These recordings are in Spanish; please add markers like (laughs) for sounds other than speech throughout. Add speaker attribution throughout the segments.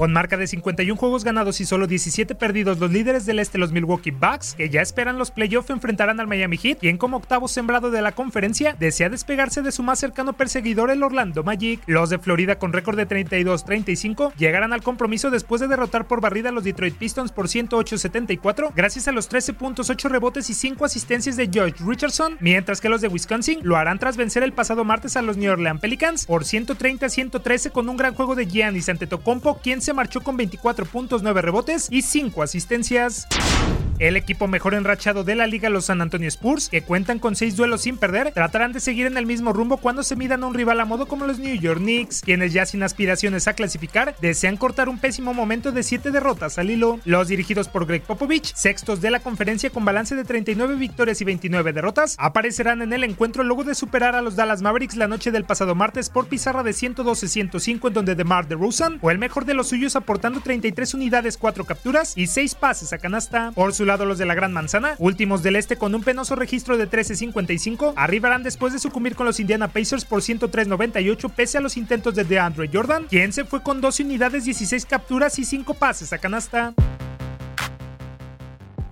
Speaker 1: Con marca de 51 juegos ganados y solo 17 perdidos, los líderes del este, los Milwaukee Bucks, que ya esperan los playoffs, enfrentarán al Miami Heat, quien como octavo sembrado de la conferencia desea despegarse de su más cercano perseguidor, el Orlando Magic. Los de Florida, con récord de 32-35, llegarán al compromiso después de derrotar por barrida a los Detroit Pistons por 108-74, gracias a los 13 puntos, 8 rebotes y 5 asistencias de George Richardson, mientras que los de Wisconsin lo harán tras vencer el pasado martes a los New Orleans Pelicans por 130-113 con un gran juego de Giannis Antetokounmpo, quien se marchó con 24 puntos, 9 rebotes y 5 asistencias. El equipo mejor enrachado de la liga, los San Antonio Spurs, que cuentan con 6 duelos sin perder, tratarán de seguir en el mismo rumbo cuando se midan a un rival a modo como los New York Knicks, quienes ya sin aspiraciones a clasificar, desean cortar un pésimo momento de 7 derrotas al hilo. Los dirigidos por Greg Popovich, sextos de la conferencia con balance de 39 victorias y 29 derrotas, aparecerán en el encuentro luego de superar a los Dallas Mavericks la noche del pasado martes por pizarra de 112-105 en donde DeMar DeRozan fue el mejor de los suyos aportando 33 unidades, 4 capturas y 6 pases a canasta. Su los de la Gran Manzana, últimos del este con un penoso registro de 13-55, arribarán después de sucumbir con los Indiana Pacers por 103-98 pese a los intentos de DeAndre Jordan, quien se fue con 12 unidades, 16 capturas y 5 pases a canasta.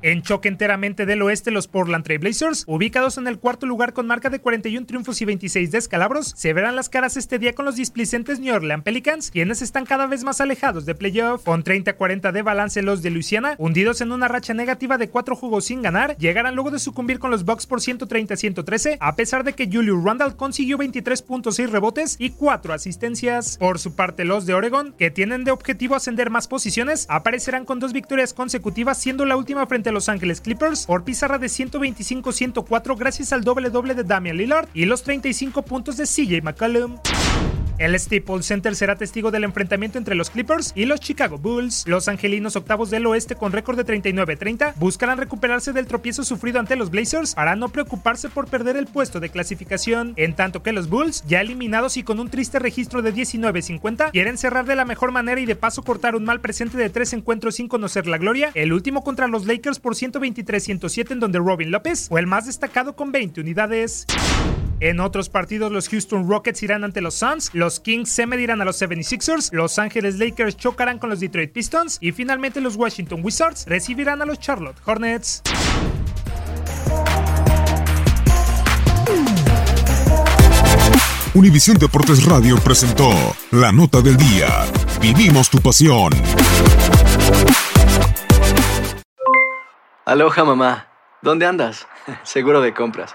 Speaker 1: En choque enteramente del oeste, los Portland Trail Blazers, ubicados en el cuarto lugar con marca de 41 triunfos y 26 descalabros, se verán las caras este día con los displicentes New Orleans Pelicans, quienes están cada vez más alejados de playoff. Con 30-40 de balance, los de Luisiana, hundidos en una racha negativa de cuatro juegos sin ganar, llegarán luego de sucumbir con los Bucks por 130-113, a pesar de que Julius Randall consiguió 23.6 rebotes y 4 asistencias. Por su parte, los de Oregon, que tienen de objetivo ascender más posiciones, aparecerán con dos victorias consecutivas, siendo la última frente Los Ángeles Clippers por pizarra de 125-104 gracias al doble doble de Damian Lillard y los 35 puntos de CJ McCollum. El Staples Center será testigo del enfrentamiento entre los Clippers y los Chicago Bulls. Los angelinos octavos del oeste con récord de 39-30 buscarán recuperarse del tropiezo sufrido ante los Blazers para no preocuparse por perder el puesto de clasificación, en tanto que los Bulls, ya eliminados y con un triste registro de 19-50, quieren cerrar de la mejor manera y de paso cortar un mal presente de tres encuentros sin conocer la gloria, el último contra los Lakers por 123-107 en donde Robin López fue el más destacado con 20 unidades. En otros partidos, los Houston Rockets irán ante los Suns, los Kings se medirán a los 76ers, Los Ángeles Lakers chocarán con los Detroit Pistons y finalmente los Washington Wizards recibirán a los Charlotte Hornets.
Speaker 2: Univisión Deportes Radio presentó la nota del día. Vivimos tu pasión.
Speaker 3: Aloha mamá, ¿dónde andas? (laughs) Seguro de compras.